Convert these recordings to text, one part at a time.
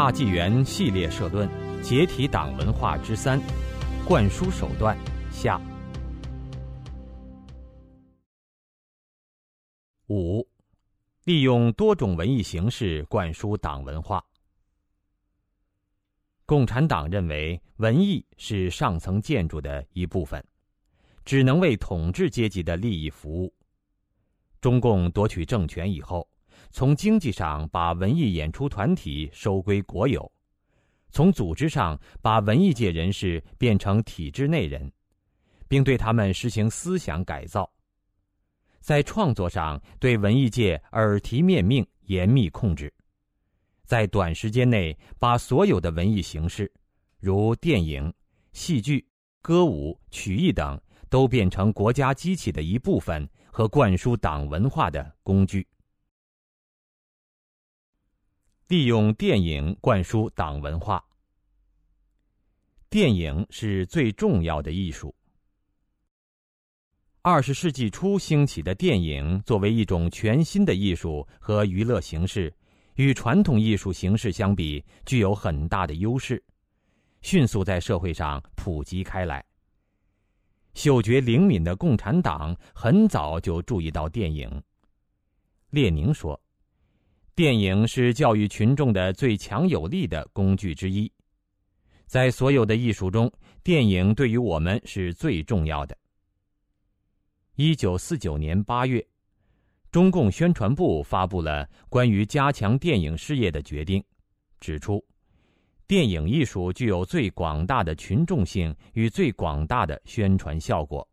大纪元系列社论：解体党文化之三，灌输手段下。五，利用多种文艺形式灌输党文化。共产党认为，文艺是上层建筑的一部分，只能为统治阶级的利益服务。中共夺取政权以后，从经济上把文艺演出团体收归国有，从组织上把文艺界人士变成体制内人，并对他们实行思想改造。在创作上对文艺界耳提面命，严密控制。在短时间内，把所有的文艺形式，如电影、戏剧、歌舞、曲艺等，都变成国家机器的一部分和灌输党文化的工具。利用电影灌输党文化。电影是最重要的艺术。二十世纪初兴起的电影，作为一种全新的艺术和娱乐形式。与传统艺术形式相比，具有很大的优势，迅速在社会上普及开来。嗅觉灵敏的共产党很早就注意到电影。列宁说：“电影是教育群众的最强有力的工具之一，在所有的艺术中，电影对于我们是最重要的。”一九四九年八月。中共宣传部发布了关于加强电影事业的决定，指出，电影艺术具有最广大的群众性与最广大的宣传效果，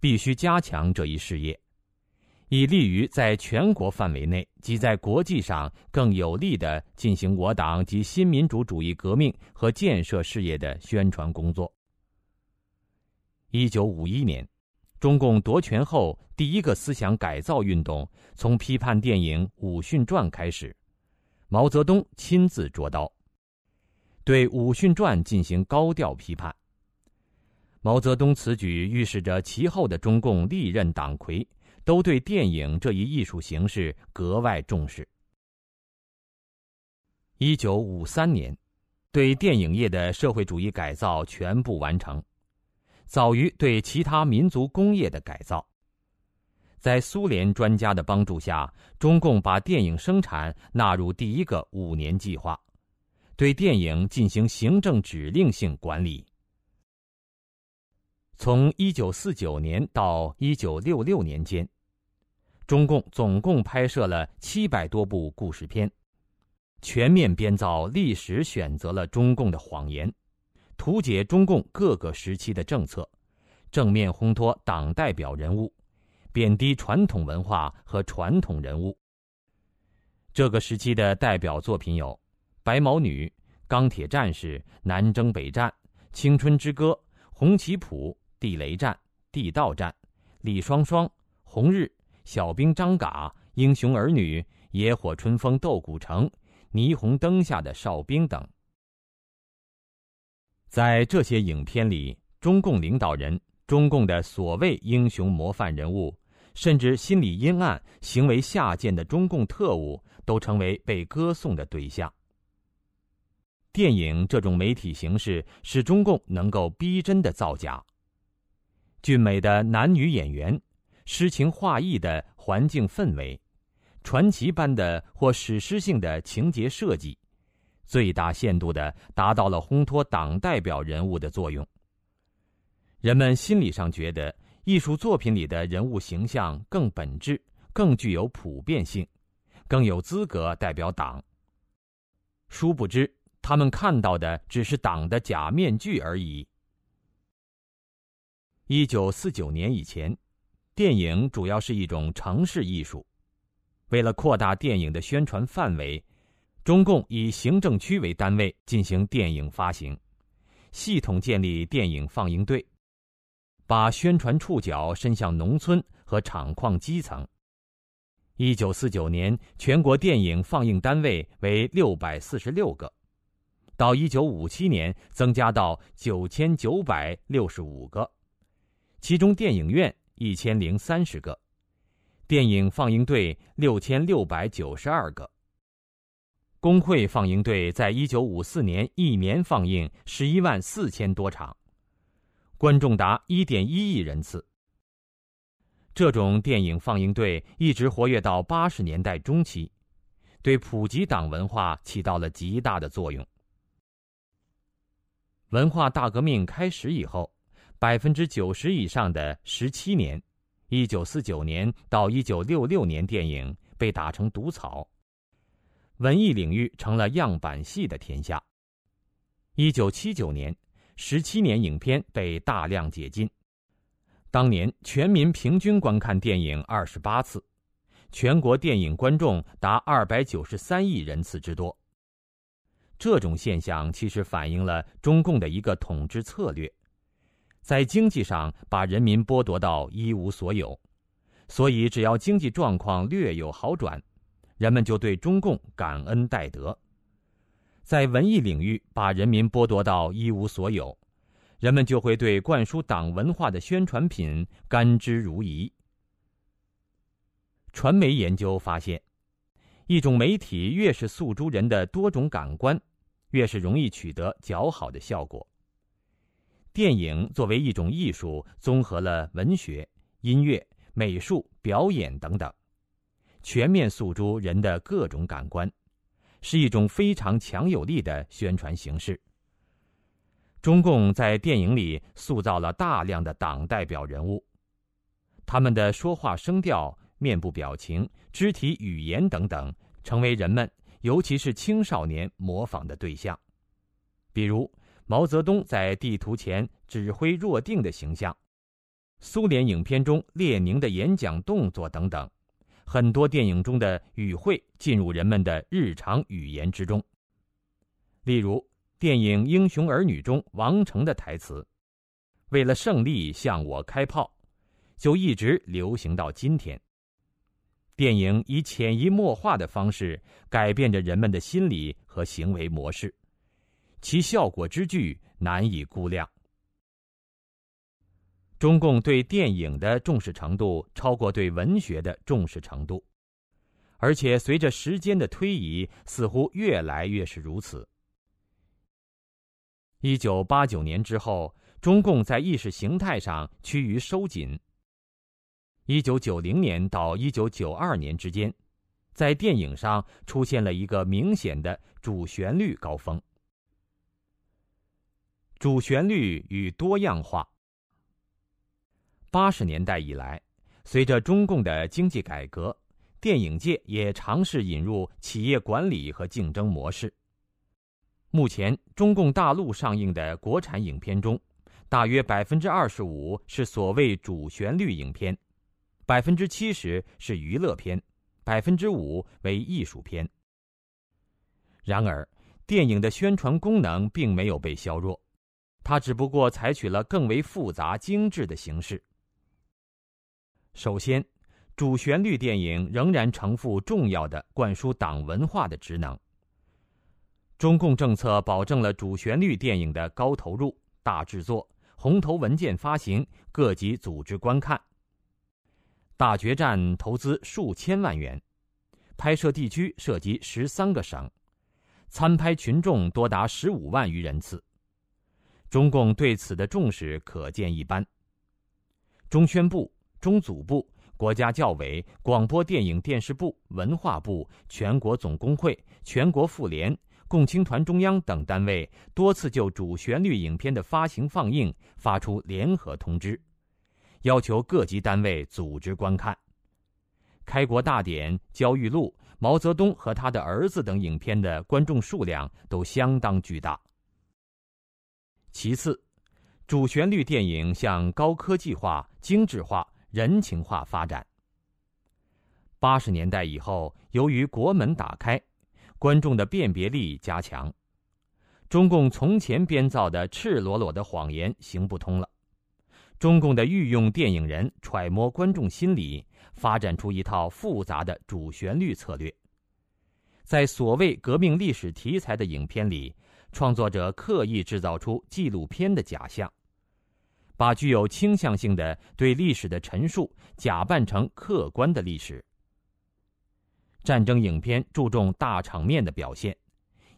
必须加强这一事业，以利于在全国范围内及在国际上更有力地进行我党及新民主主义革命和建设事业的宣传工作。一九五一年。中共夺权后，第一个思想改造运动从批判电影《武训传》开始，毛泽东亲自捉刀，对《武训传》进行高调批判。毛泽东此举预示着其后的中共历任党魁都对电影这一艺术形式格外重视。一九五三年，对电影业的社会主义改造全部完成。早于对其他民族工业的改造，在苏联专家的帮助下，中共把电影生产纳入第一个五年计划，对电影进行行政指令性管理。从一九四九年到一九六六年间，中共总共拍摄了七百多部故事片，全面编造历史，选择了中共的谎言。图解中共各个时期的政策，正面烘托党代表人物，贬低传统文化和传统人物。这个时期的代表作品有《白毛女》《钢铁战士》《南征北战》《青春之歌》《红旗谱》《地雷战》《地道战》《李双双》《红日》《小兵张嘎》《英雄儿女》《野火春风斗古城》《霓虹灯下的哨兵》等。在这些影片里，中共领导人、中共的所谓英雄模范人物，甚至心理阴暗、行为下贱的中共特务，都成为被歌颂的对象。电影这种媒体形式使中共能够逼真的造假。俊美的男女演员，诗情画意的环境氛围，传奇般的或史诗性的情节设计。最大限度的达到了烘托党代表人物的作用。人们心理上觉得艺术作品里的人物形象更本质、更具有普遍性，更有资格代表党。殊不知，他们看到的只是党的假面具而已。一九四九年以前，电影主要是一种城市艺术。为了扩大电影的宣传范围。中共以行政区为单位进行电影发行，系统建立电影放映队，把宣传触角伸向农村和厂矿基层。一九四九年，全国电影放映单位为六百四十六个，到一九五七年增加到九千九百六十五个，其中电影院一千零三十个，电影放映队六千六百九十二个。工会放映队在一九五四年一年放映十一万四千多场，观众达一点一亿人次。这种电影放映队一直活跃到八十年代中期，对普及党文化起到了极大的作用。文化大革命开始以后，百分之九十以上的十七年（一九四九年到一九六六年）电影被打成毒草，文艺领域成了样板戏的天下。一九七九年，十七年影片被大量解禁，当年全民平均观看电影二十八次，全国电影观众达二百九十三亿人次之多。这种现象其实反映了中共的一个统治策略，在经济上把人民剥夺到一无所有，所以只要经济状况略有好转，人们就对中共感恩戴德；在文艺领域把人民剥夺到一无所有，人们就会对灌输党文化的宣传品甘之如饴。传媒研究发现。一种媒体越是诉诸人的多种感官，越是容易取得较好的效果。电影作为一种艺术，综合了文学、音乐、美术、表演等等，全面诉诸人的各种感官，是一种非常强有力的宣传形式。中共在电影里塑造了大量的党代表人物，他们的说话声调。面部表情、肢体语言等等，成为人们，尤其是青少年模仿的对象。比如毛泽东在地图前指挥若定的形象，苏联影片中列宁的演讲动作等等，很多电影中的语汇进入人们的日常语言之中。例如电影《英雄儿女》中王成的台词：“为了胜利向我开炮”，就一直流行到今天。电影以潜移默化的方式改变着人们的心理和行为模式，其效果之巨难以估量。中共对电影的重视程度超过对文学的重视程度，而且随着时间的推移，似乎越来越是如此。一九八九年之后，中共在意识形态上趋于收紧。一九九零年到一九九二年之间，在电影上出现了一个明显的主旋律高峰。主旋律与多样化。八十年代以来，随着中共的经济改革，电影界也尝试引入企业管理和竞争模式。目前，中共大陆上映的国产影片中，大约百分之二十五是所谓主旋律影片。百分之七十是娱乐片，百分之五为艺术片。然而，电影的宣传功能并没有被削弱，它只不过采取了更为复杂精致的形式。首先，主旋律电影仍然承负重要的灌输党文化的职能。中共政策保证了主旋律电影的高投入、大制作、红头文件发行、各级组织观看。大决战投资数千万元，拍摄地区涉及十三个省，参拍群众多达十五万余人次。中共对此的重视可见一斑。中宣部、中组部、国家教委、广播电影电视部、文化部、全国总工会、全国妇联、共青团中央等单位多次就主旋律影片的发行放映发出联合通知。要求各级单位组织观看《开国大典》《焦裕禄》《毛泽东和他的儿子》等影片的观众数量都相当巨大。其次，主旋律电影向高科技化、精致化、人情化发展。八十年代以后，由于国门打开，观众的辨别力加强，中共从前编造的赤裸裸的谎言行不通了。中共的御用电影人揣摩观众心理，发展出一套复杂的主旋律策略。在所谓革命历史题材的影片里，创作者刻意制造出纪录片的假象，把具有倾向性的对历史的陈述假扮成客观的历史。战争影片注重大场面的表现，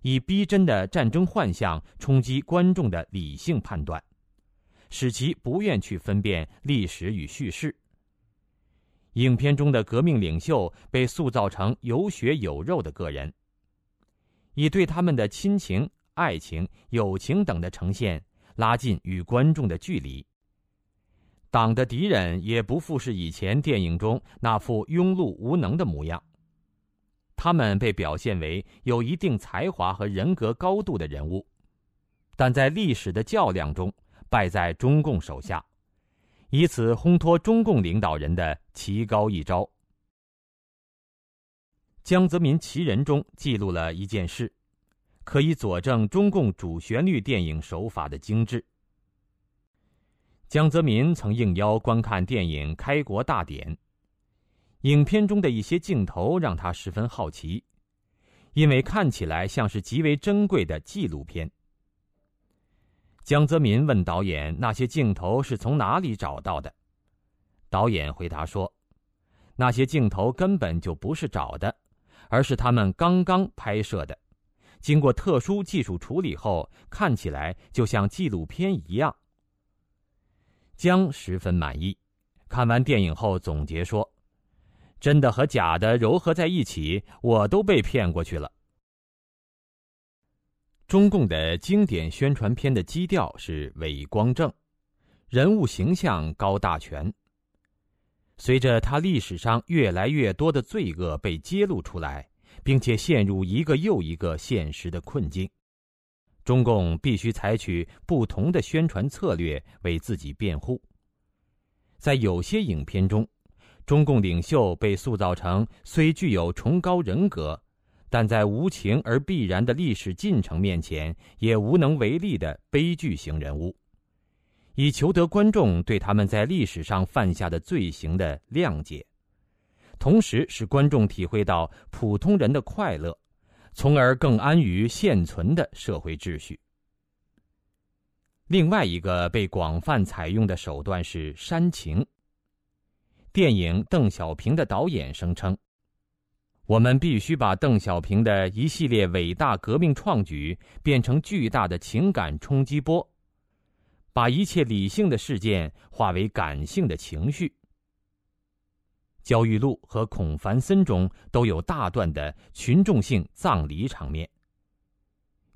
以逼真的战争幻象冲击观众的理性判断，使其不愿去分辨历史与叙事。影片中的革命领袖被塑造成有血有肉的个人，以对他们的亲情、爱情、友情等的呈现拉近与观众的距离。党的敌人也不复是以前电影中那副庸碌无能的模样。他们被表现为有一定才华和人格高度的人物，但在历史的较量中败在中共手下，以此烘托中共领导人的奇高一招。江泽民奇人中记录了一件事，可以佐证中共主旋律电影手法的精致。江泽民曾应邀观看电影《开国大典》。影片中的一些镜头让他十分好奇，因为看起来像是极为珍贵的纪录片。江泽民问导演：“那些镜头是从哪里找到的？”导演回答说：“那些镜头根本就不是找的，而是他们刚刚拍摄的，经过特殊技术处理后，看起来就像纪录片一样。”江十分满意，看完电影后总结说。真的和假的糅合在一起，我都被骗过去了。中共的经典宣传片的基调是伟光正，人物形象高大全。随着他历史上越来越多的罪恶被揭露出来，并且陷入一个又一个现实的困境，中共必须采取不同的宣传策略为自己辩护。在有些影片中。中共领袖被塑造成虽具有崇高人格，但在无情而必然的历史进程面前也无能为力的悲剧型人物，以求得观众对他们在历史上犯下的罪行的谅解，同时使观众体会到普通人的快乐，从而更安于现存的社会秩序。另外一个被广泛采用的手段是煽情。电影《邓小平》的导演声称：“我们必须把邓小平的一系列伟大革命创举变成巨大的情感冲击波，把一切理性的事件化为感性的情绪。”《焦裕禄》和《孔繁森》中都有大段的群众性葬礼场面，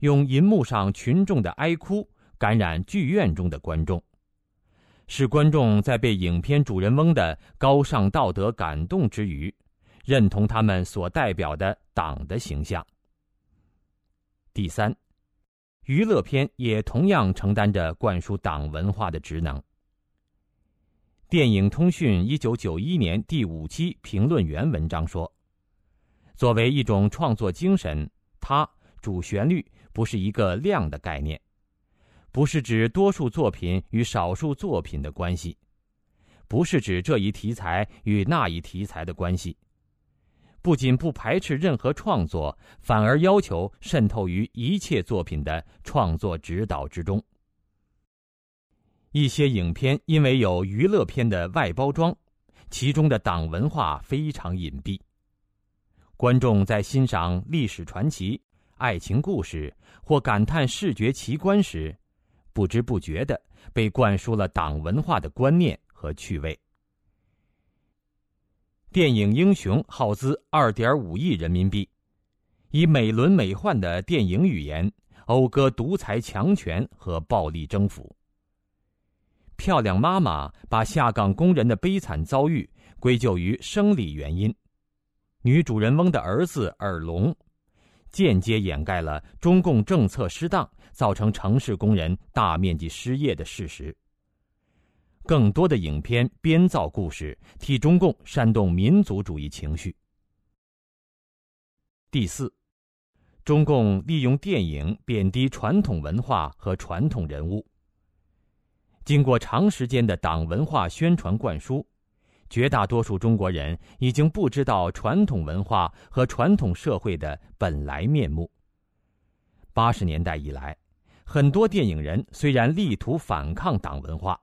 用银幕上群众的哀哭感染剧院中的观众。使观众在被影片主人翁的高尚道德感动之余，认同他们所代表的党的形象。第三，娱乐片也同样承担着灌输党文化的职能。电影通讯一九九一年第五期评论员文章说：“作为一种创作精神，它主旋律不是一个量的概念。”不是指多数作品与少数作品的关系，不是指这一题材与那一题材的关系。不仅不排斥任何创作，反而要求渗透于一切作品的创作指导之中。一些影片因为有娱乐片的外包装，其中的党文化非常隐蔽。观众在欣赏历史传奇、爱情故事或感叹视觉奇观时，不知不觉的被灌输了党文化的观念和趣味。电影《英雄》耗资二点五亿人民币，以美轮美奂的电影语言讴歌独裁强权和暴力征服。漂亮妈妈把下岗工人的悲惨遭遇归咎于生理原因，女主人翁的儿子耳聋。间接掩盖了中共政策失当造成城市工人大面积失业的事实。更多的影片编造故事，替中共煽动民族主义情绪。第四，中共利用电影贬低传统文化和传统人物。经过长时间的党文化宣传灌输。绝大多数中国人已经不知道传统文化和传统社会的本来面目。八十年代以来，很多电影人虽然力图反抗党文化，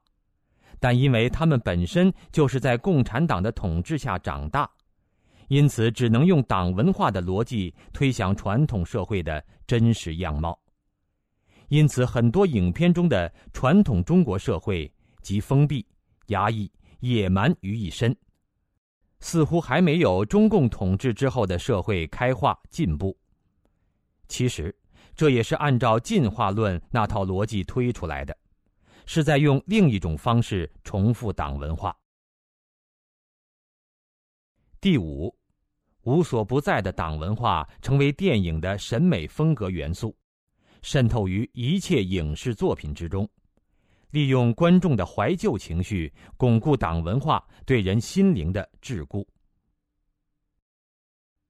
但因为他们本身就是在共产党的统治下长大，因此只能用党文化的逻辑推想传统社会的真实样貌。因此，很多影片中的传统中国社会集封闭、压抑、野蛮于一身，似乎还没有中共统治之后的社会开化进步。其实，这也是按照进化论那套逻辑推出来的，是在用另一种方式重复党文化。第五，无所不在的党文化成为电影的审美风格元素。渗透于一切影视作品之中，利用观众的怀旧情绪，巩固党文化对人心灵的桎梏。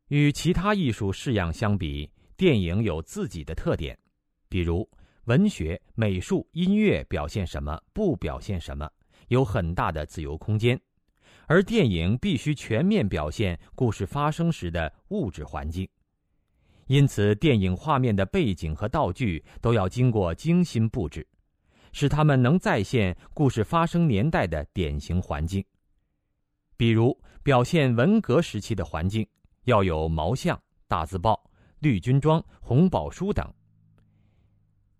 与其他艺术式样相比，电影有自己的特点，比如文学、美术、音乐表现什么，不表现什么，有很大的自由空间；而电影必须全面表现故事发生时的物质环境。因此，电影画面的背景和道具都要经过精心布置，使他们能再现故事发生年代的典型环境。比如，表现文革时期的环境，要有毛像、大字报、绿军装、红宝书等。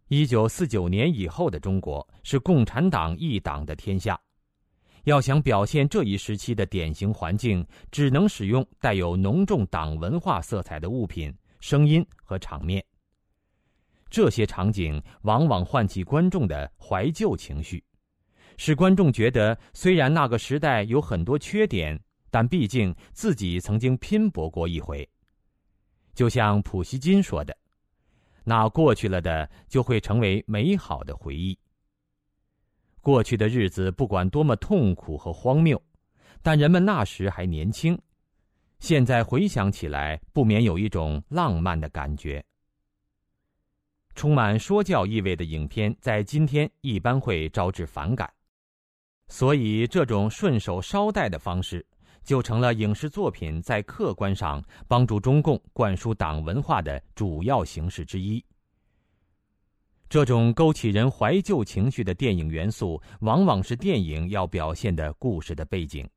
一九四九年以后的中国是共产党一党的天下，要想表现这一时期的典型环境，只能使用带有浓重党文化色彩的物品。声音和场面，这些场景往往唤起观众的怀旧情绪，使观众觉得虽然那个时代有很多缺点，但毕竟自己曾经拼搏过一回。就像普希金说的：“那过去了的就会成为美好的回忆。”过去的日子不管多么痛苦和荒谬，但人们那时还年轻。现在回想起来，不免有一种浪漫的感觉。充满说教意味的影片在今天一般会招致反感，所以这种顺手捎带的方式，就成了影视作品在客观上帮助中共灌输党文化的主要形式之一。这种勾起人怀旧情绪的电影元素，往往是电影要表现的故事的背景。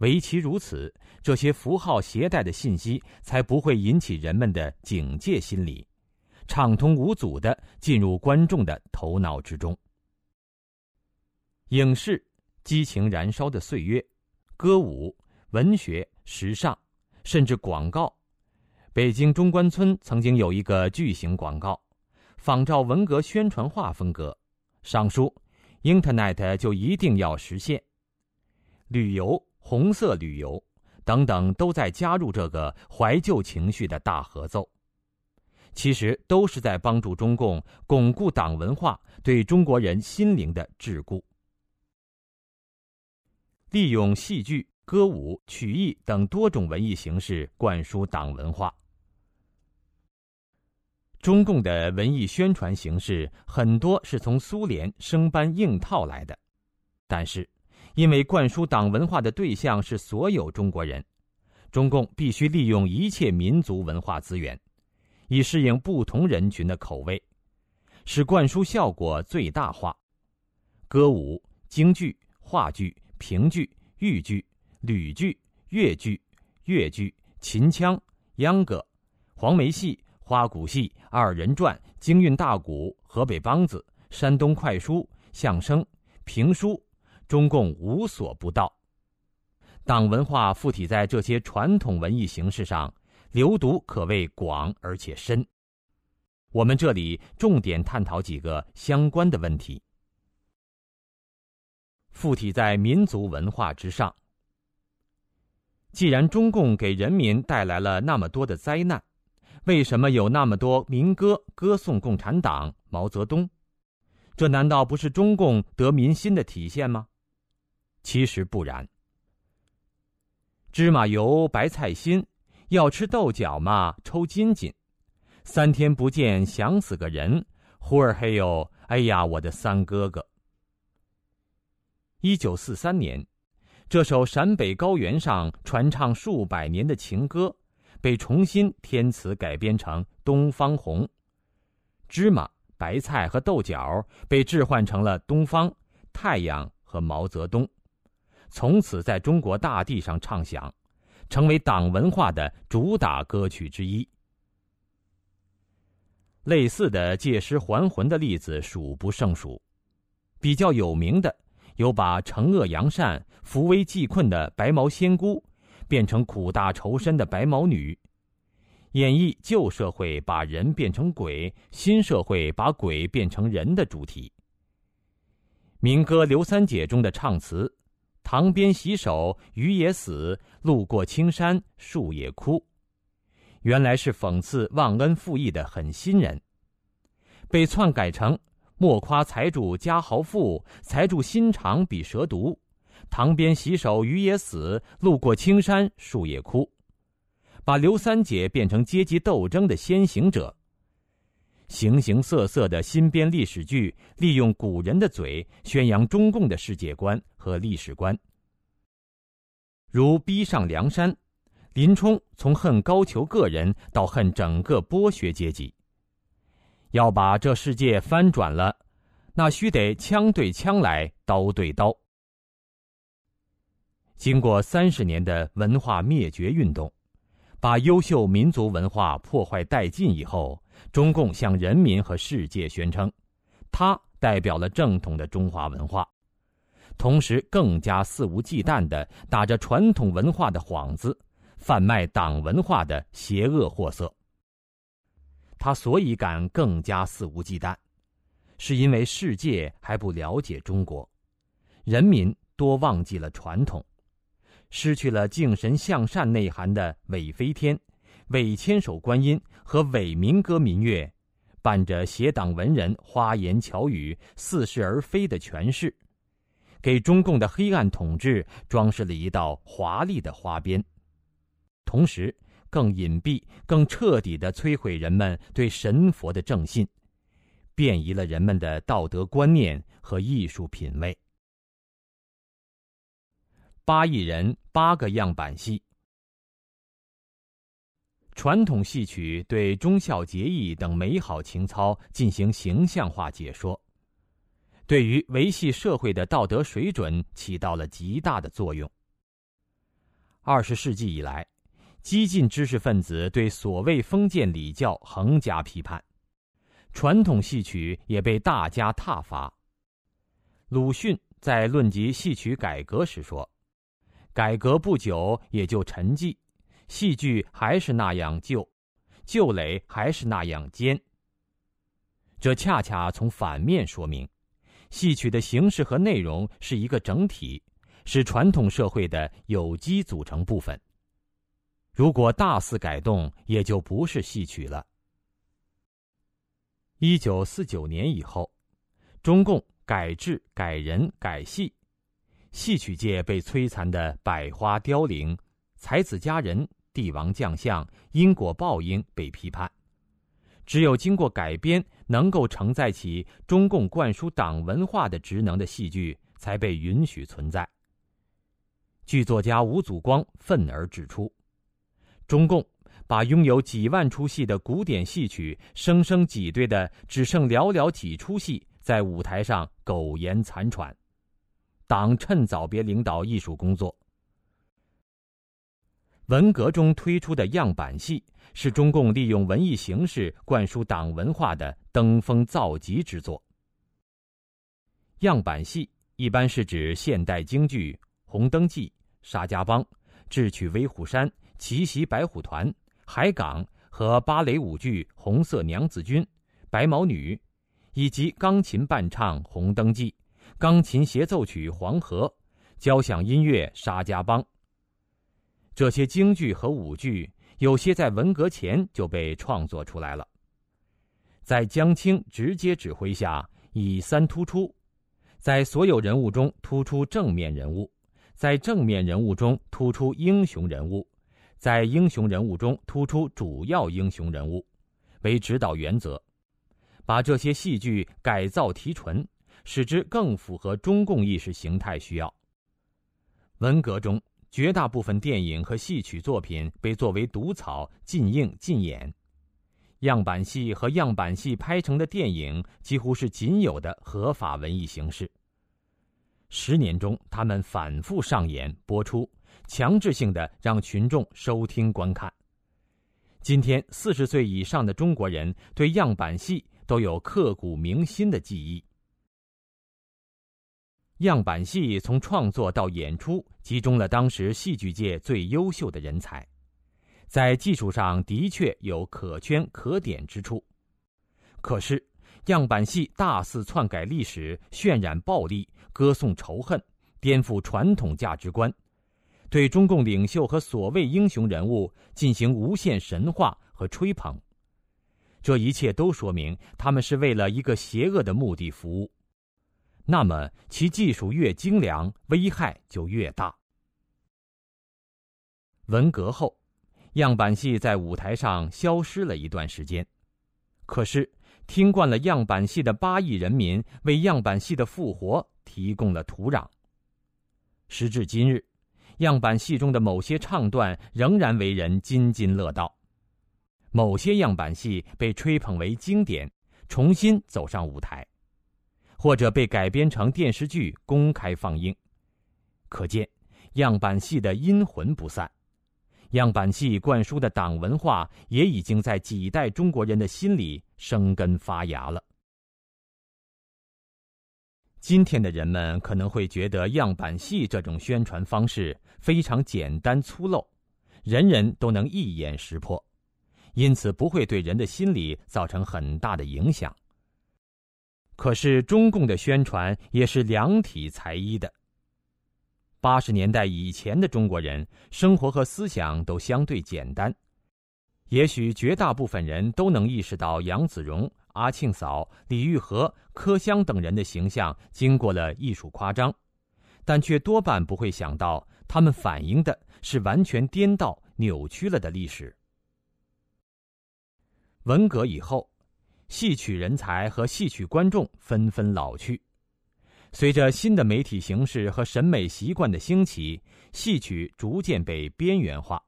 唯其如此，这些符号携带的信息才不会引起人们的警戒心理，畅通无阻的进入观众的头脑之中。影视、激情燃烧的岁月、歌舞、文学、时尚，甚至广告。北京中关村曾经有一个巨型广告，仿照文革宣传画风格，上书 “Internet 就一定要实现”，旅游。红色旅游，等等，都在加入这个怀旧情绪的大合奏，其实都是在帮助中共巩固党文化对中国人心灵的桎梏。利用戏剧、歌舞、曲艺等多种文艺形式灌输党文化。中共的文艺宣传形式很多是从苏联生搬硬套来的，但是。因为灌输党文化的对象是所有中国人，中共必须利用一切民族文化资源，以适应不同人群的口味，使灌输效果最大化。歌舞、京剧、话剧、评剧、豫剧、吕剧、越剧、越剧、秦腔、秧歌、黄梅戏、花鼓戏、二人转、京韵大鼓、河北梆子、山东快书、相声、评书。中共无所不到，党文化附体在这些传统文艺形式上，流毒可谓广而且深。我们这里重点探讨几个相关的问题。附体在民族文化之上。既然中共给人民带来了那么多的灾难，为什么有那么多民歌歌颂共产党、毛泽东？这难道不是中共得民心的体现吗？其实不然。芝麻油白菜心，要吃豆角嘛抽筋筋。三天不见想死个人，呼儿嘿哟，哎呀我的三哥哥。一九四三年，这首陕北高原上传唱数百年的情歌，被重新填词改编成《东方红》。芝麻、白菜和豆角被置换成了东方、太阳和毛泽东。从此在中国大地上唱响，成为党文化的主打歌曲之一。类似的借尸还魂的例子数不胜数，比较有名的有把惩恶扬善、扶危济困的白毛仙姑，变成苦大仇深的白毛女，演绎旧社会把人变成鬼，新社会把鬼变成人的主题。民歌《刘三姐》中的唱词：“塘边洗手，鱼也死；路过青山，树也枯。”原来是讽刺忘恩负义的狠心人，被篡改成“莫夸财主家豪富，财主心肠比蛇毒。塘边洗手鱼也死，路过青山树也枯”，把刘三姐变成阶级斗争的先行者。形形色色的新编历史剧，利用古人的嘴宣扬中共的世界观和历史观，如逼上梁山。林冲从恨高俅个人到恨整个剥削阶级。要把这世界翻转了，那须得枪对枪来，刀对刀。经过三十年的文化灭绝运动，把优秀民族文化破坏殆尽以后，中共向人民和世界宣称，它代表了正统的中华文化，同时更加肆无忌惮地打着传统文化的幌子。贩卖党文化的邪恶货色。他所以敢更加肆无忌惮，是因为世界还不了解中国，人民多忘记了传统，失去了敬神向善内涵的伪飞天、伪千手观音和伪民歌民乐，伴着邪党文人花言巧语、似是而非的诠释，给中共的黑暗统治装饰了一道华丽的花边。同时，更隐蔽、更彻底的摧毁人们对神佛的正信，变移了人们的道德观念和艺术品味。八亿人，八个样板戏。传统戏曲对忠孝节义等美好情操进行形象化解说，对于维系社会的道德水准起到了极大的作用。二十世纪以来。激进知识分子对所谓封建礼教横加批判，传统戏曲也被大加挞伐。鲁迅在论及戏曲改革时说：“改革不久也就沉寂，戏剧还是那样旧，旧垒还是那样坚。”这恰恰从反面说明，戏曲的形式和内容是一个整体，是传统社会的有机组成部分。如果大肆改动，也就不是戏曲了。一九四九年以后，中共改制、改人、改戏，戏曲界被摧残的百花凋零，才子佳人、帝王将相、因果报应被批判。只有经过改编，能够承载起中共灌输党文化的职能的戏剧，才被允许存在。剧作家吴祖光愤而指出。中共把拥有几万出戏的古典戏曲生生挤兑的只剩寥寥几出戏在舞台上苟延残喘，党趁早别领导艺术工作。文革中推出的样板戏是中共利用文艺形式灌输党文化的登峰造极之作。样板戏一般是指现代京剧《红灯记》《沙家浜》《智取威虎山》。奇袭白虎团、海港和芭蕾舞剧《红色娘子军》、白毛女，以及钢琴伴唱《红灯记》、钢琴协奏曲《黄河》、交响音乐《沙家浜》。这些京剧和舞剧，有些在文革前就被创作出来了。在江青直接指挥下，以三突出，在所有人物中突出正面人物，在正面人物中突出英雄人物。在英雄人物中突出主要英雄人物，为指导原则，把这些戏剧改造提纯，使之更符合中共意识形态需要。文革中，绝大部分电影和戏曲作品被作为毒草禁映禁演，样板戏和样板戏拍成的电影几乎是仅有的合法文艺形式。十年中，他们反复上演播出。强制性的让群众收听观看。今天，四十岁以上的中国人对样板戏都有刻骨铭心的记忆。样板戏从创作到演出，集中了当时戏剧界最优秀的人才，在技术上的确有可圈可点之处。可是，样板戏大肆篡改历史，渲染暴力，歌颂仇恨，颠覆传统价值观。对中共领袖和所谓英雄人物进行无限神话和吹捧，这一切都说明他们是为了一个邪恶的目的服务。那么，其技术越精良，危害就越大。文革后，样板戏在舞台上消失了一段时间，可是听惯了样板戏的八亿人民为样板戏的复活提供了土壤。时至今日。样板戏中的某些唱段仍然为人津津乐道，某些样板戏被吹捧为经典，重新走上舞台，或者被改编成电视剧公开放映。可见，样板戏的阴魂不散，样板戏灌输的党文化也已经在几代中国人的心里生根发芽了。今天的人们可能会觉得样板戏这种宣传方式非常简单粗陋，人人都能一眼识破，因此不会对人的心理造成很大的影响。可是中共的宣传也是量体裁衣的。八十年代以前的中国人生活和思想都相对简单，也许绝大部分人都能意识到杨子荣。阿庆嫂、李玉和、柯香等人的形象经过了艺术夸张，但却多半不会想到，他们反映的是完全颠倒、扭曲了的历史。文革以后，戏曲人才和戏曲观众纷纷老去，随着新的媒体形式和审美习惯的兴起，戏曲逐渐被边缘化。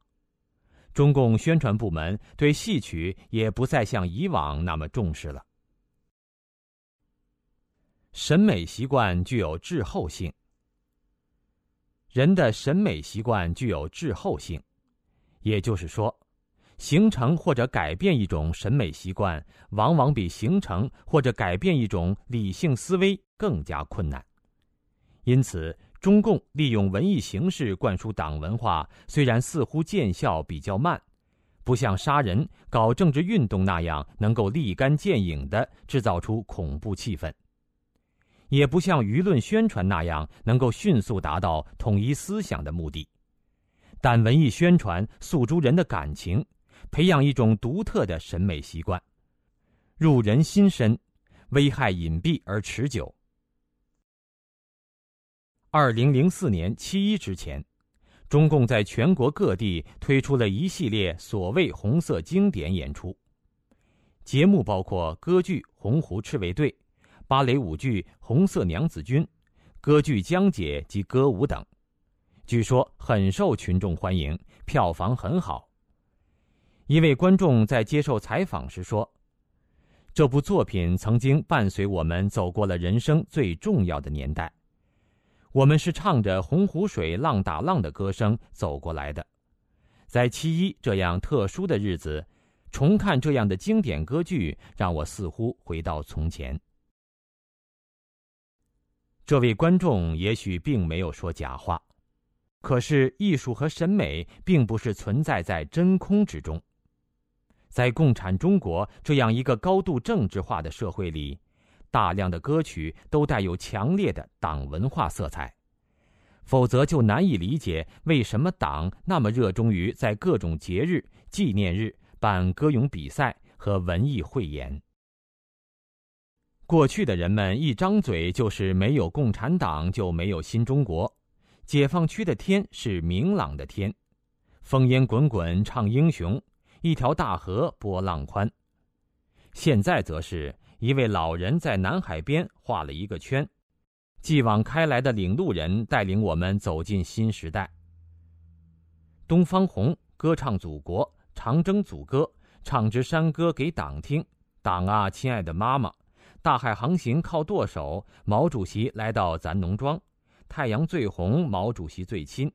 中共宣传部门对戏曲也不再像以往那么重视了。审美习惯具有滞后性，人的审美习惯具有滞后性，也就是说，形成或者改变一种审美习惯，往往比形成或者改变一种理性思维更加困难。因此。中共利用文艺形式灌输党文化，虽然似乎见效比较慢，不像杀人、搞政治运动那样能够立竿见影的制造出恐怖气氛，也不像舆论宣传那样能够迅速达到统一思想的目的，但文艺宣传诉诸人的感情，培养一种独特的审美习惯，入人心深，危害隐蔽而持久。二零零四年七一之前，中共在全国各地推出了一系列所谓“红色经典”演出，节目包括歌剧《洪湖赤卫队》、芭蕾舞剧《红色娘子军》、歌剧江姐及歌舞等，据说很受群众欢迎，票房很好。一位观众在接受采访时说：“这部作品曾经伴随我们走过了人生最重要的年代。”我们是唱着洪湖水浪打浪的歌声走过来的，在七一这样特殊的日子，重看这样的经典歌剧，让我似乎回到从前。这位观众也许并没有说假话，可是艺术和审美并不是存在在真空之中，在共产中国这样一个高度政治化的社会里。大量的歌曲都带有强烈的党文化色彩，否则就难以理解为什么党那么热衷于在各种节日、纪念日办歌咏比赛和文艺汇演。过去的人们一张嘴就是没有共产党就没有新中国，解放区的天是明朗的天，烽烟滚滚唱英雄，一条大河波浪宽。现在则是。一位老人在南海边画了一个圈，继往开来的领路人带领我们走进新时代。东方红歌唱祖国，长征祖歌，唱支山歌给党听。党啊，亲爱的妈妈，大海航行靠舵手。毛主席来到咱农庄，太阳最红，毛主席最亲。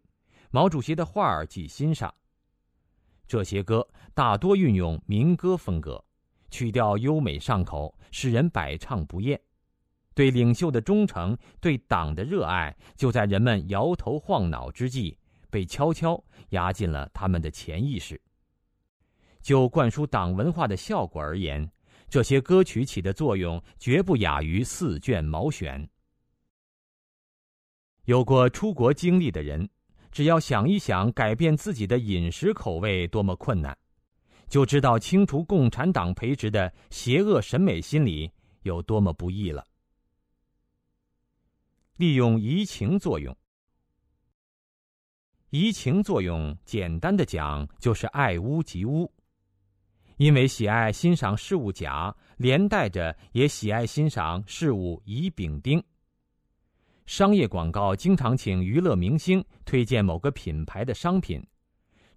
毛主席的画儿记心上。这些歌大多运用民歌风格，曲调优美上口，使人百唱不厌。对领袖的忠诚，对党的热爱，就在人们摇头晃脑之际，被悄悄压进了他们的潜意识。就灌输党文化的效果而言，这些歌曲起的作用绝不亚于四卷毛选。有过出国经历的人，只要想一想改变自己的饮食口味多么困难，就知道清除共产党培植的邪恶审美心理有多么不易了。利用移情作用。移情作用，简单的讲就是爱屋及乌。因为喜爱欣赏事物甲，连带着也喜爱欣赏事物乙丙丁。商业广告经常请娱乐明星推荐某个品牌的商品，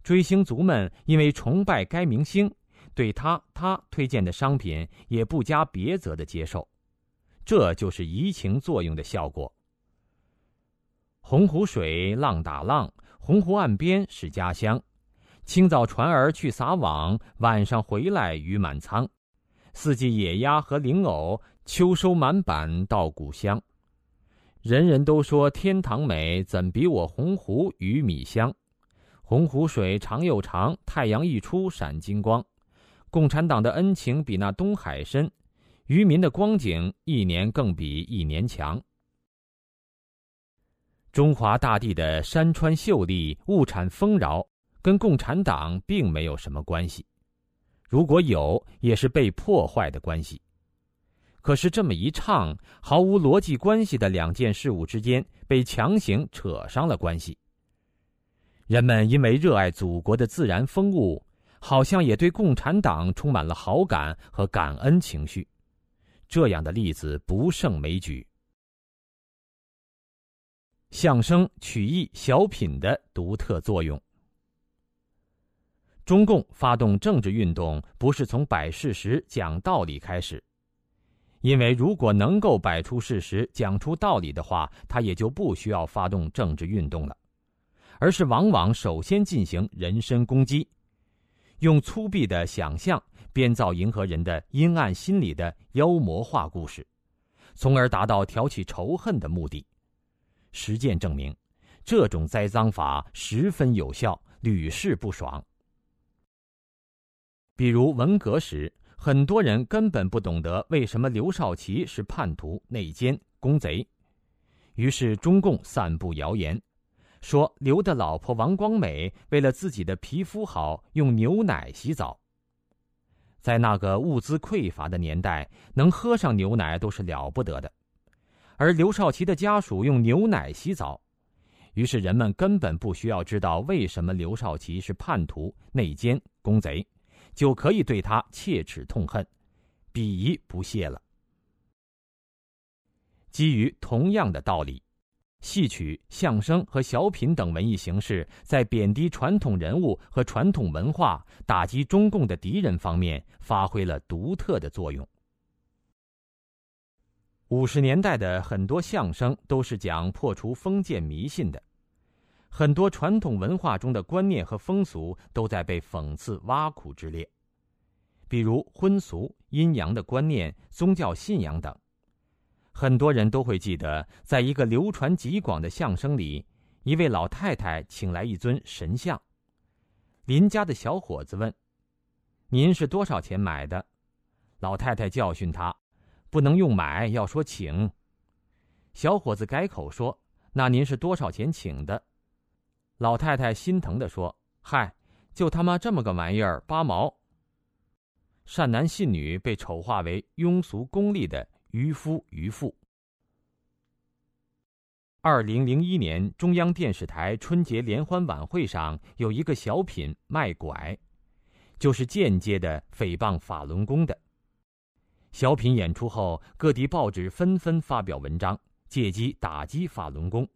追星族们因为崇拜该明星，对他他推荐的商品也不加别则的接受，这就是移情作用的效果。洪湖水浪打浪，洪湖岸边是家乡。清早船儿去撒网，晚上回来鱼满仓。四季野鸭和灵藕，秋收满板稻谷香。人人都说天堂美，怎比我洪湖鱼米香？洪湖水长又长，太阳一出闪金光。共产党的恩情比那东海深，渔民的光景一年更比一年强。中华大地的山川秀丽、物产丰饶，跟共产党并没有什么关系。如果有，也是被破坏的关系。可是这么一唱，毫无逻辑关系的两件事物之间被强行扯上了关系。人们因为热爱祖国的自然风物，好像也对共产党充满了好感和感恩情绪。这样的例子不胜枚举。相声、曲艺、小品的独特作用。中共发动政治运动，不是从摆事实、讲道理开始，因为如果能够摆出事实、讲出道理的话，他也就不需要发动政治运动了，而是往往首先进行人身攻击，用粗鄙的想象编造迎合人的阴暗心理的妖魔化故事，从而达到挑起仇恨的目的。实践证明，这种栽赃法十分有效，屡试不爽。比如文革时，很多人根本不懂得为什么刘少奇是叛徒、内奸、公贼，于是中共散布谣言，说刘的老婆王光美为了自己的皮肤好，用牛奶洗澡。在那个物资匮乏的年代，能喝上牛奶都是了不得的。而刘少奇的家属用牛奶洗澡，于是人们根本不需要知道为什么刘少奇是叛徒、内奸、公贼，就可以对他切齿痛恨、鄙夷不屑了。基于同样的道理，戏曲、相声和小品等文艺形式在贬低传统人物和传统文化、打击中共的敌人方面发挥了独特的作用。五十年代的很多相声都是讲破除封建迷信的，很多传统文化中的观念和风俗都在被讽刺挖苦之列，比如婚俗、阴阳的观念、宗教信仰等。很多人都会记得，在一个流传极广的相声里，一位老太太请来一尊神像，邻家的小伙子问：“您是多少钱买的？”老太太教训他。不能用买，要说请。小伙子改口说：“那您是多少钱请的？”老太太心疼的说：“嗨，就他妈这么个玩意儿，八毛。”善男信女被丑化为庸俗功利的渔夫渔妇。二零零一年中央电视台春节联欢晚会上有一个小品卖拐，就是间接的诽谤法轮功的。小品演出后，各地报纸纷纷发表文章，借机打击法轮功。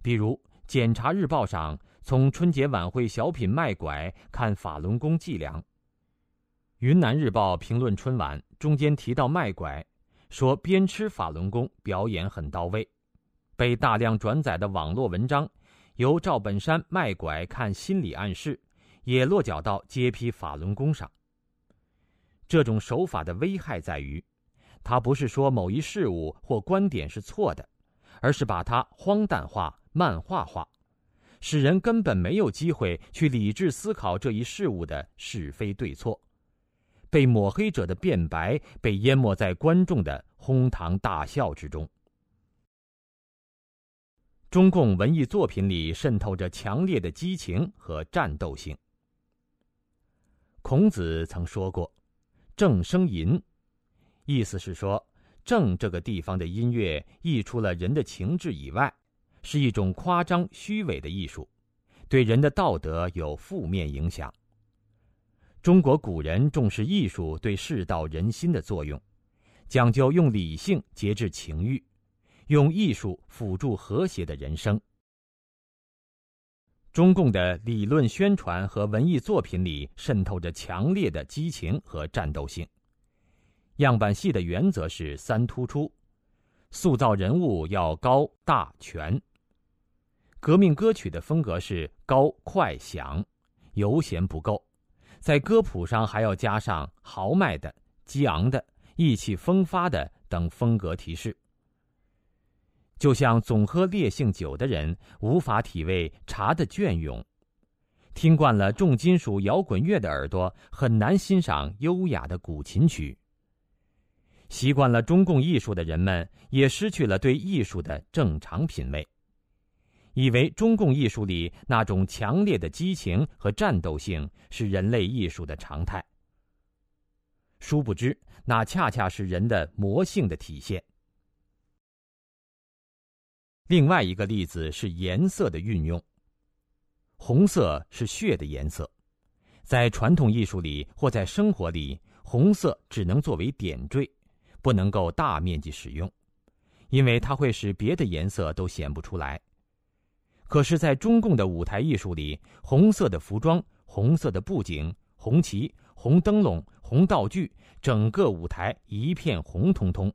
比如《检察日报》上从春节晚会小品卖拐看法轮功伎俩，《云南日报》评论春晚中间提到卖拐，说边吃法轮功表演很到位。被大量转载的网络文章，由赵本山卖拐看心理暗示，也落脚到揭批法轮功上。这种手法的危害在于，它不是说某一事物或观点是错的，而是把它荒诞化、漫画化，使人根本没有机会去理智思考这一事物的是非对错，被抹黑者的辩白被淹没在观众的哄堂大笑之中。中共文艺作品里渗透着强烈的激情和战斗性。孔子曾说过：“正声吟”，意思是说，正这个地方的音乐溢出了人的情志以外，是一种夸张虚伪的艺术，对人的道德有负面影响。中国古人重视艺术对世道人心的作用，讲究用理性节制情欲。用艺术辅助和谐的人生。中共的理论宣传和文艺作品里渗透着强烈的激情和战斗性。样板戏的原则是三突出，塑造人物要高大全。革命歌曲的风格是高快响，悠闲不够，在歌谱上还要加上豪迈的、激昂的、意气风发的等风格提示。就像总喝烈性酒的人无法体味茶的隽永，听惯了重金属摇滚乐的耳朵很难欣赏优雅的古琴曲。习惯了中共艺术的人们也失去了对艺术的正常品味，以为中共艺术里那种强烈的激情和战斗性是人类艺术的常态。殊不知，那恰恰是人的魔性的体现。另外一个例子是颜色的运用。红色是血的颜色，在传统艺术里或在生活里，红色只能作为点缀，不能够大面积使用，因为它会使别的颜色都显不出来。可是，在中共的舞台艺术里，红色的服装、红色的布景、红旗、红灯笼、红道具，整个舞台一片红彤彤。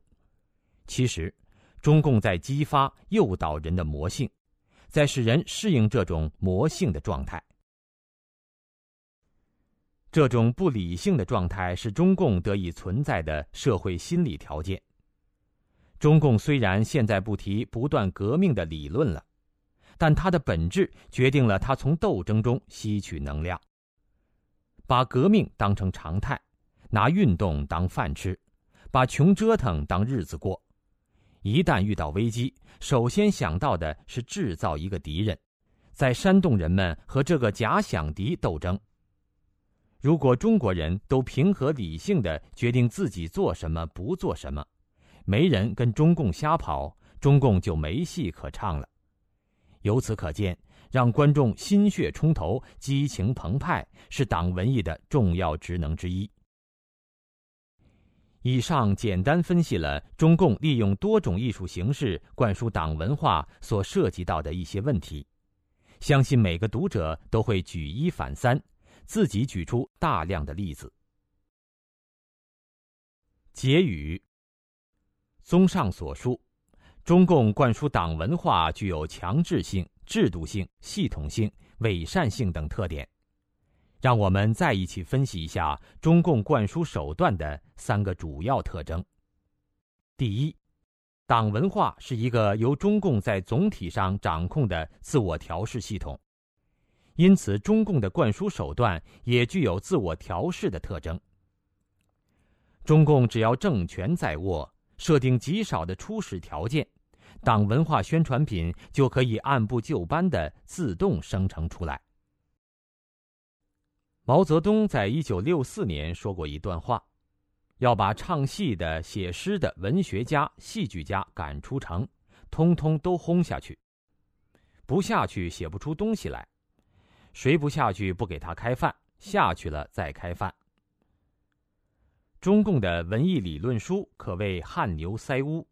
其实。中共在激发、诱导人的魔性，在使人适应这种魔性的状态。这种不理性的状态是中共得以存在的社会心理条件。中共虽然现在不提不断革命的理论了，但它的本质决定了它从斗争中吸取能量，把革命当成常态，拿运动当饭吃，把穷折腾当日子过。一旦遇到危机，首先想到的是制造一个敌人，在煽动人们和这个假想敌斗争。如果中国人都平和理性的决定自己做什么不做什么，没人跟中共瞎跑，中共就没戏可唱了。由此可见，让观众心血冲头、激情澎湃，是党文艺的重要职能之一。以上简单分析了中共利用多种艺术形式灌输党文化所涉及到的一些问题，相信每个读者都会举一反三，自己举出大量的例子。结语：综上所述，中共灌输党文化具有强制性、制度性、系统性、伪善性等特点。让我们再一起分析一下中共灌输手段的三个主要特征。第一，党文化是一个由中共在总体上掌控的自我调试系统，因此中共的灌输手段也具有自我调试的特征。中共只要政权在握，设定极少的初始条件，党文化宣传品就可以按部就班的自动生成出来。毛泽东在一九六四年说过一段话：“要把唱戏的、写诗的、文学家、戏剧家赶出城，通通都轰下去。不下去写不出东西来。谁不下去，不给他开饭；下去了再开饭。”中共的文艺理论书可谓汗牛塞屋，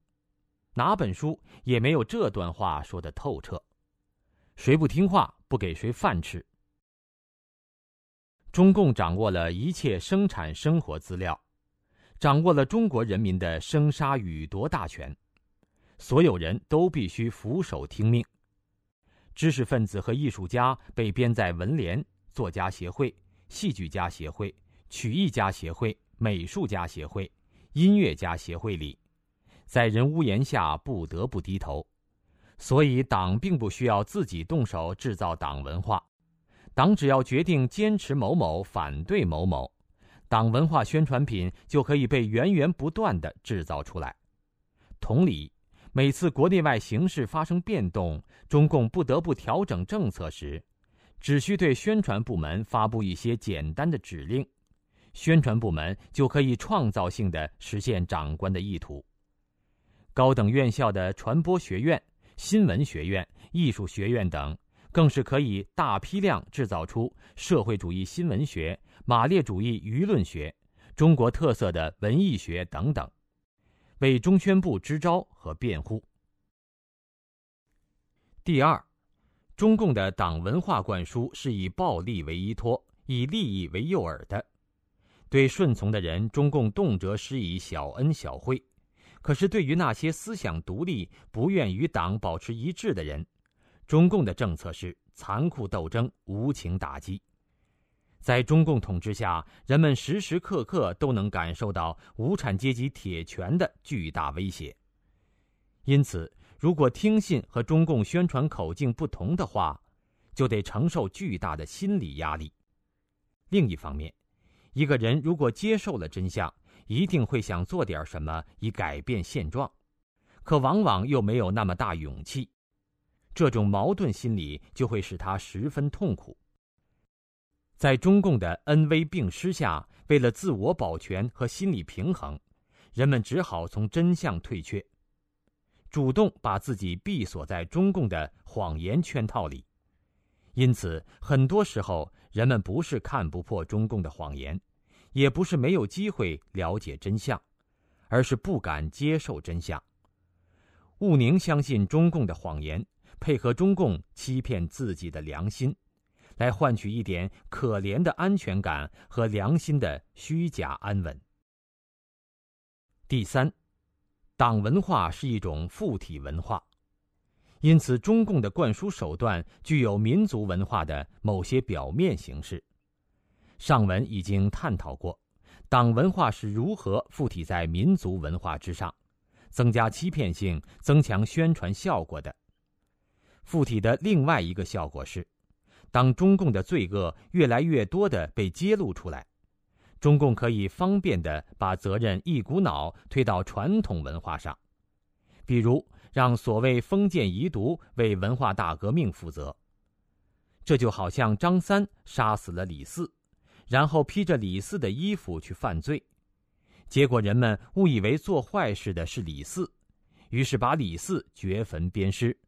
哪本书也没有这段话说的透彻。谁不听话，不给谁饭吃。中共掌握了一切生产生活资料，掌握了中国人民的生杀予夺大权，所有人都必须俯首听命。知识分子和艺术家被编在文联、作家协会、戏剧家协会、曲艺家协会、美术家协会、音乐家协会里，在人屋檐下不得不低头。所以，党并不需要自己动手制造党文化，党只要决定坚持某某，反对某某，党文化宣传品就可以被源源不断的制造出来。同理。每次国内外形势发生变动，中共不得不调整政策时，只需对宣传部门发布一些简单的指令，宣传部门就可以创造性的实现长官的意图。高等院校的传播学院、新闻学院、艺术学院等，更是可以大批量制造出社会主义新闻学、马列主义舆论学、中国特色的文艺学等等。为中宣部支招和辩护。第二，中共的党文化灌输是以暴力为依托，以利益为诱饵的。对顺从的人，中共动辄施以小恩小惠；可是对于那些思想独立、不愿与党保持一致的人，中共的政策是残酷斗争、无情打击。在中共统治下，人们时时刻刻都能感受到无产阶级铁拳的巨大威胁。因此，如果听信和中共宣传口径不同的话，就得承受巨大的心理压力。另一方面，一个人如果接受了真相，一定会想做点什么以改变现状，可往往又没有那么大勇气。这种矛盾心理就会使他十分痛苦。在中共的恩威并施下，为了自我保全和心理平衡，人们只好从真相退却，主动把自己闭锁在中共的谎言圈套里。因此，很多时候，人们不是看不破中共的谎言，也不是没有机会了解真相，而是不敢接受真相。毋宁相信中共的谎言，配合中共欺骗自己的良心。来换取一点可怜的安全感和良心的虚假安稳。第三，党文化是一种附体文化，因此中共的灌输手段具有民族文化的某些表面形式。上文已经探讨过，党文化是如何附体在民族文化之上，增加欺骗性、增强宣传效果的。附体的另外一个效果是。当中共的罪恶越来越多的被揭露出来，中共可以方便的把责任一股脑推到传统文化上，比如让所谓封建遗毒为文化大革命负责。这就好像张三杀死了李四，然后披着李四的衣服去犯罪，结果人们误以为做坏事的是李四，于是把李四掘坟鞭尸，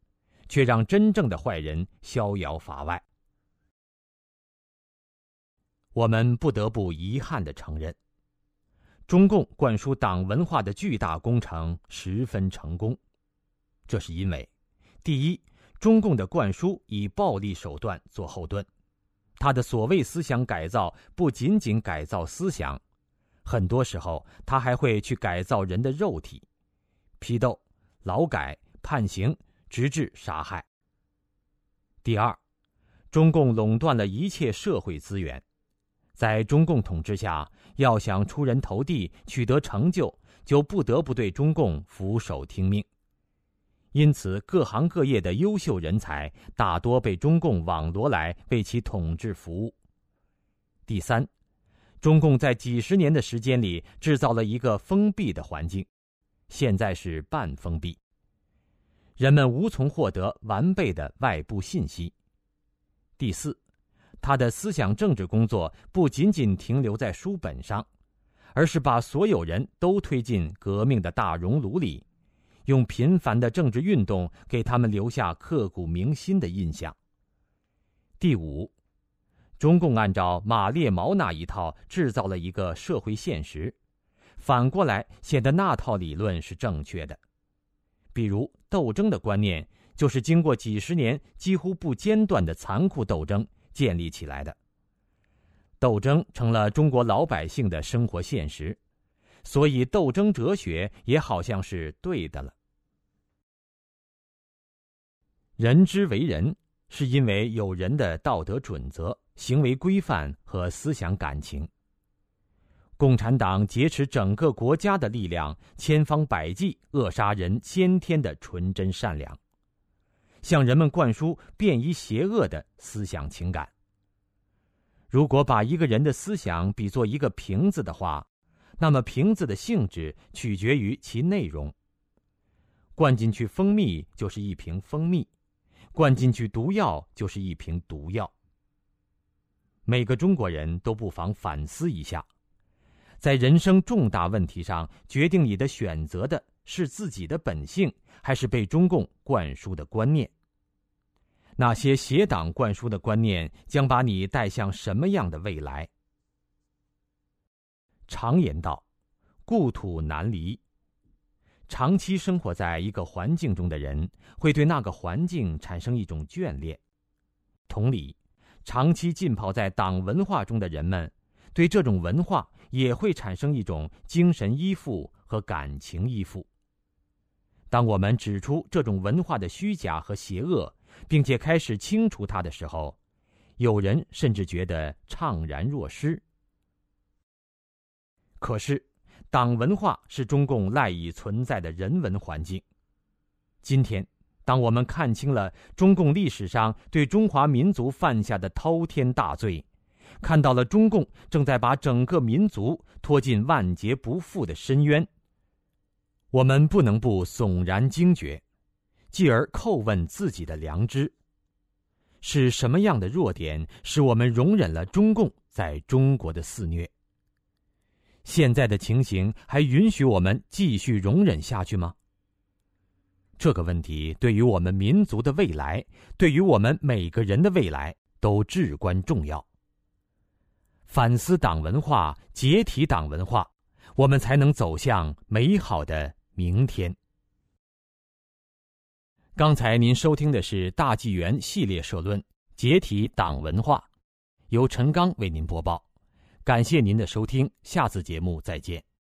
却让真正的坏人逍遥法外。我们不得不遗憾的承认，中共灌输党文化的巨大工程十分成功。这是因为，第一，中共的灌输以暴力手段做后盾，他的所谓思想改造不仅仅改造思想，很多时候他还会去改造人的肉体，批斗、劳改、判刑，直至杀害。第二，中共垄断了一切社会资源。在中共统治下，要想出人头地、取得成就，就不得不对中共俯首听命。因此，各行各业的优秀人才大多被中共网罗来为其统治服务。第三，中共在几十年的时间里制造了一个封闭的环境，现在是半封闭，人们无从获得完备的外部信息。第四。他的思想政治工作不仅仅停留在书本上，而是把所有人都推进革命的大熔炉里，用频繁的政治运动给他们留下刻骨铭心的印象。第五，中共按照马列毛那一套制造了一个社会现实，反过来显得那套理论是正确的。比如斗争的观念，就是经过几十年几乎不间断的残酷斗争。建立起来的斗争成了中国老百姓的生活现实，所以斗争哲学也好像是对的了。人之为人，是因为有人的道德准则、行为规范和思想感情。共产党劫持整个国家的力量，千方百计扼杀人先天的纯真善良，向人们灌输便衣邪恶的思想情感。如果把一个人的思想比作一个瓶子的话，那么瓶子的性质取决于其内容。灌进去蜂蜜就是一瓶蜂蜜，灌进去毒药就是一瓶毒药。每个中国人都不妨反思一下。在人生重大问题上，决定你的选择的是自己的本性，还是被中共灌输的观念？那些邪党灌输的观念将把你带向什么样的未来？常言道：“故土难离。”长期生活在一个环境中的人，会对那个环境产生一种眷恋。同理，长期浸泡在党文化中的人们，对这种文化。也会产生一种精神依附和感情依附。当我们指出这种文化的虚假和邪恶，并且开始清除它的时候，有人甚至觉得怅然若失。可是，党文化是中共赖以存在的人文环境。今天，当我们看清了中共历史上对中华民族犯下的滔天大罪，看到了中共正在把整个民族拖进万劫不复的深渊，我们不能不悚然惊觉，继而叩问自己的良知：是什么样的弱点使我们容忍了中共在中国的肆虐？现在的情形还允许我们继续容忍下去吗？这个问题对于我们民族的未来，对于我们每个人的未来都至关重要。反思党文化，解体党文化，我们才能走向美好的明天。刚才您收听的是大纪元系列社论《解体党文化》，由陈刚为您播报。感谢您的收听，下次节目再见。